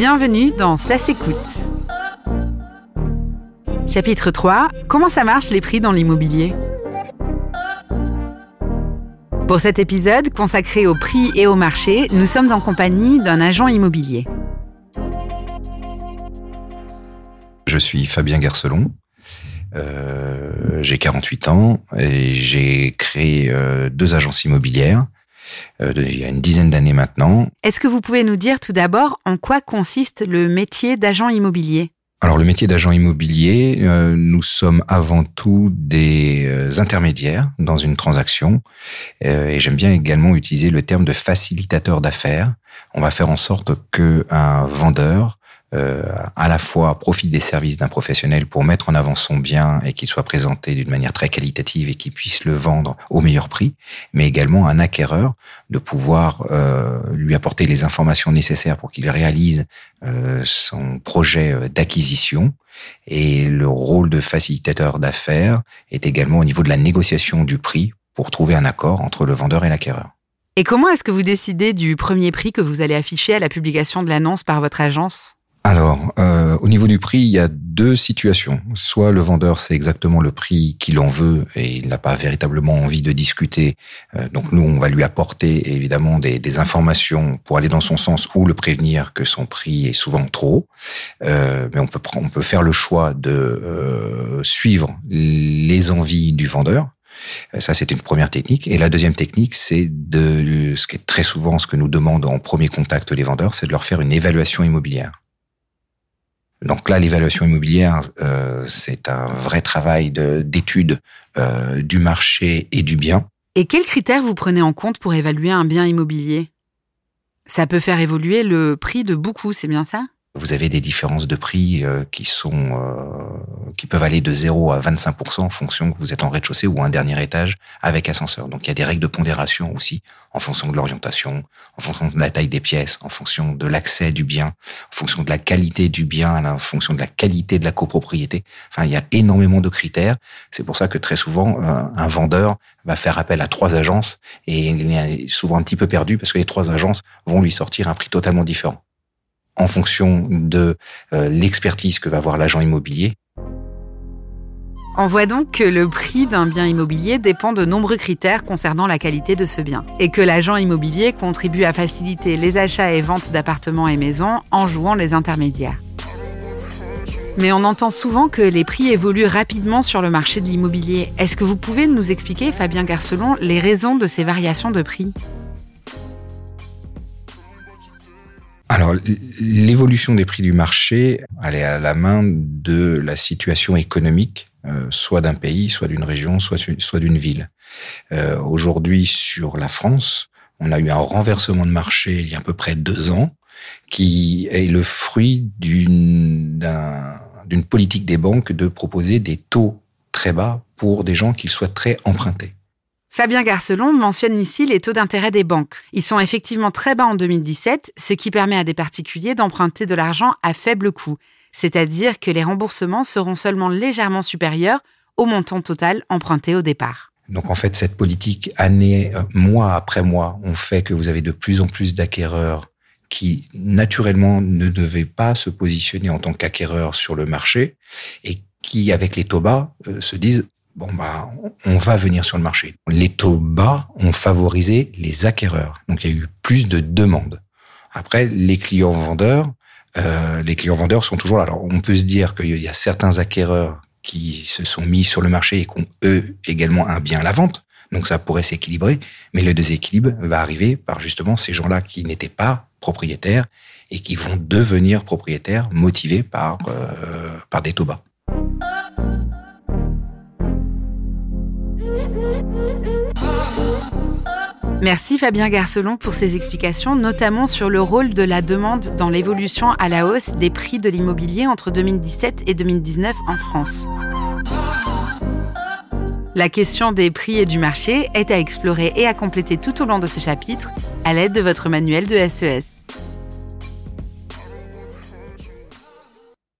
Bienvenue dans Ça s'écoute. Chapitre 3. Comment ça marche les prix dans l'immobilier? Pour cet épisode consacré aux prix et au marché, nous sommes en compagnie d'un agent immobilier. Je suis Fabien Garcelon. Euh, j'ai 48 ans et j'ai créé euh, deux agences immobilières euh, il y a une dizaine d'années maintenant. Est-ce que vous pouvez nous dire tout d'abord en quoi consiste le métier d'agent immobilier? Alors le métier d'agent immobilier, euh, nous sommes avant tout des euh, intermédiaires dans une transaction et j'aime bien également utiliser le terme de facilitateur d'affaires. On va faire en sorte que un vendeur euh, à la fois profite des services d'un professionnel pour mettre en avant son bien et qu'il soit présenté d'une manière très qualitative et qu'il puisse le vendre au meilleur prix, mais également un acquéreur de pouvoir euh, lui apporter les informations nécessaires pour qu'il réalise euh, son projet euh, d'acquisition. Et le rôle de facilitateur d'affaires est également au niveau de la négociation du prix pour trouver un accord entre le vendeur et l'acquéreur. Et comment est-ce que vous décidez du premier prix que vous allez afficher à la publication de l'annonce par votre agence? Alors, euh, au niveau du prix, il y a deux situations. Soit le vendeur sait exactement le prix qu'il en veut et il n'a pas véritablement envie de discuter. Euh, donc nous, on va lui apporter évidemment des, informations pour aller dans son sens ou le prévenir que son prix est souvent trop. Euh, mais on peut on peut faire le choix de suivre les envies du vendeur. Ça, c'est une première technique. Et la deuxième technique, c'est de, ce qui est très souvent ce que nous demandent en premier contact les vendeurs, c'est de leur faire une évaluation immobilière. Donc là, l'évaluation immobilière, euh, c'est un vrai travail d'étude euh, du marché et du bien. Et quels critères vous prenez en compte pour évaluer un bien immobilier? Ça peut faire évoluer le prix de beaucoup, c'est bien ça? Vous avez des différences de prix euh, qui sont euh, qui peuvent aller de 0 à 25% en fonction que vous êtes en rez-de-chaussée ou un dernier étage avec ascenseur. Donc il y a des règles de pondération aussi en fonction de l'orientation, en fonction de la taille des pièces, en fonction de l'accès du bien, en fonction de la qualité du bien, en fonction de la qualité de la copropriété. Enfin, il y a énormément de critères. C'est pour ça que très souvent euh, un vendeur va faire appel à trois agences et il est souvent un petit peu perdu parce que les trois agences vont lui sortir un prix totalement différent en fonction de euh, l'expertise que va avoir l'agent immobilier. On voit donc que le prix d'un bien immobilier dépend de nombreux critères concernant la qualité de ce bien, et que l'agent immobilier contribue à faciliter les achats et ventes d'appartements et maisons en jouant les intermédiaires. Mais on entend souvent que les prix évoluent rapidement sur le marché de l'immobilier. Est-ce que vous pouvez nous expliquer, Fabien Garcelon, les raisons de ces variations de prix? L'évolution des prix du marché, elle est à la main de la situation économique, euh, soit d'un pays, soit d'une région, soit, soit d'une ville. Euh, Aujourd'hui, sur la France, on a eu un renversement de marché il y a à peu près deux ans, qui est le fruit d'une politique des banques de proposer des taux très bas pour des gens qui souhaiteraient emprunter. Fabien Garcelon mentionne ici les taux d'intérêt des banques. Ils sont effectivement très bas en 2017, ce qui permet à des particuliers d'emprunter de l'argent à faible coût, c'est-à-dire que les remboursements seront seulement légèrement supérieurs au montant total emprunté au départ. Donc en fait, cette politique, année, euh, mois après mois, on fait que vous avez de plus en plus d'acquéreurs qui, naturellement, ne devaient pas se positionner en tant qu'acquéreurs sur le marché et qui, avec les taux bas, euh, se disent bon bah on va venir sur le marché. Les taux bas ont favorisé les acquéreurs, donc il y a eu plus de demandes. Après, les clients vendeurs, euh, les clients vendeurs sont toujours là. Alors on peut se dire qu'il y a certains acquéreurs qui se sont mis sur le marché et qui ont eux également un bien à la vente. Donc ça pourrait s'équilibrer, mais le déséquilibre va arriver par justement ces gens-là qui n'étaient pas propriétaires et qui vont devenir propriétaires motivés par euh, par des taux bas. Merci Fabien Garcelon pour ces explications, notamment sur le rôle de la demande dans l'évolution à la hausse des prix de l'immobilier entre 2017 et 2019 en France. La question des prix et du marché est à explorer et à compléter tout au long de ce chapitre à l'aide de votre manuel de SES.